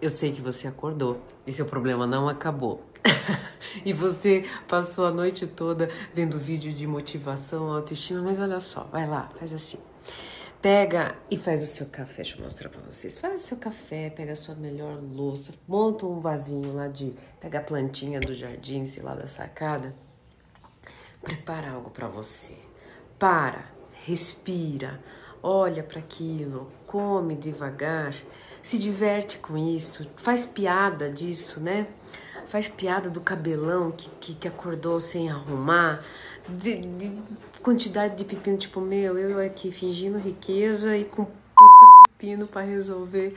Eu sei que você acordou e seu problema não acabou. e você passou a noite toda vendo vídeo de motivação, autoestima, mas olha só, vai lá, faz assim. Pega e faz o seu café, deixa eu mostrar pra vocês. Faz o seu café, pega a sua melhor louça, monta um vasinho lá de. Pega a plantinha do jardim, sei lá, da sacada. Prepara algo para você. Para, respira, olha para aquilo, come devagar, se diverte com isso, faz piada disso, né? Faz piada do cabelão que, que, que acordou sem arrumar, de, de, quantidade de pepino, tipo, meu, eu aqui fingindo riqueza e com puta pepino para resolver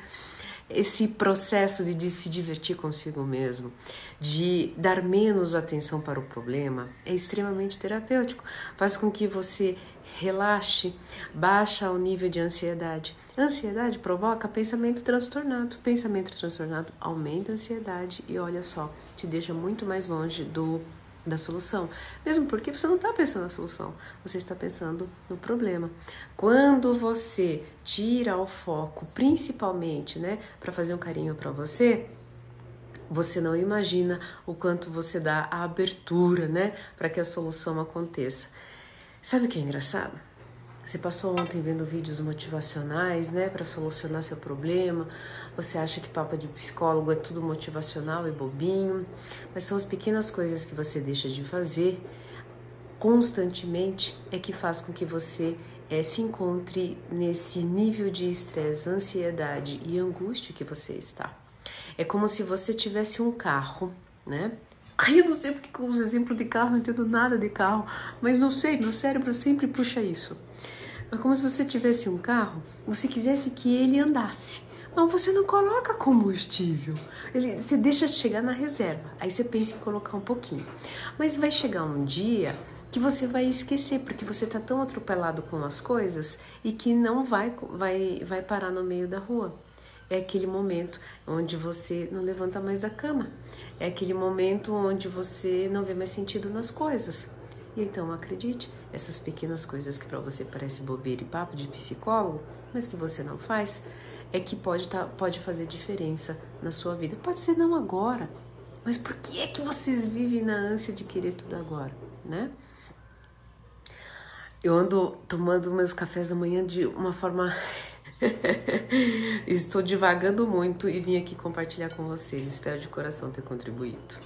esse processo de, de, se divertir consigo mesmo, de dar menos atenção para o problema, é extremamente terapêutico. Faz com que você relaxe, baixa o nível de ansiedade. ansiedade provoca pensamento transtornado. Pensamento transtornado aumenta a ansiedade e olha só, te deixa muito mais longe do da solução. Mesmo porque você não está pensando na solução, você está pensando no problema. Quando você tira o foco, principalmente, né, para fazer um carinho para você, você não imagina o quanto você dá a abertura, né, para que a solução aconteça. Sabe o que é engraçado? Você passou ontem vendo vídeos motivacionais, né, para solucionar seu problema. Você acha que papo de psicólogo é tudo motivacional e bobinho, mas são as pequenas coisas que você deixa de fazer constantemente é que faz com que você é, se encontre nesse nível de estresse, ansiedade e angústia que você está. É como se você tivesse um carro, né? Ai, eu não sei porque eu uso exemplo de carro, não entendo nada de carro, mas não sei, meu cérebro sempre puxa isso. É como se você tivesse um carro, você quisesse que ele andasse, mas você não coloca combustível. Ele, você deixa de chegar na reserva, aí você pensa em colocar um pouquinho. Mas vai chegar um dia que você vai esquecer, porque você está tão atropelado com as coisas e que não vai, vai, vai parar no meio da rua. É aquele momento onde você não levanta mais da cama. É aquele momento onde você não vê mais sentido nas coisas. E então acredite, essas pequenas coisas que para você parece bobeira e papo de psicólogo, mas que você não faz, é que pode, tá, pode fazer diferença na sua vida. Pode ser não agora, mas por que é que vocês vivem na ânsia de querer tudo agora, né? Eu ando tomando meus cafés da manhã de uma forma Estou divagando muito e vim aqui compartilhar com vocês. Espero de coração ter contribuído.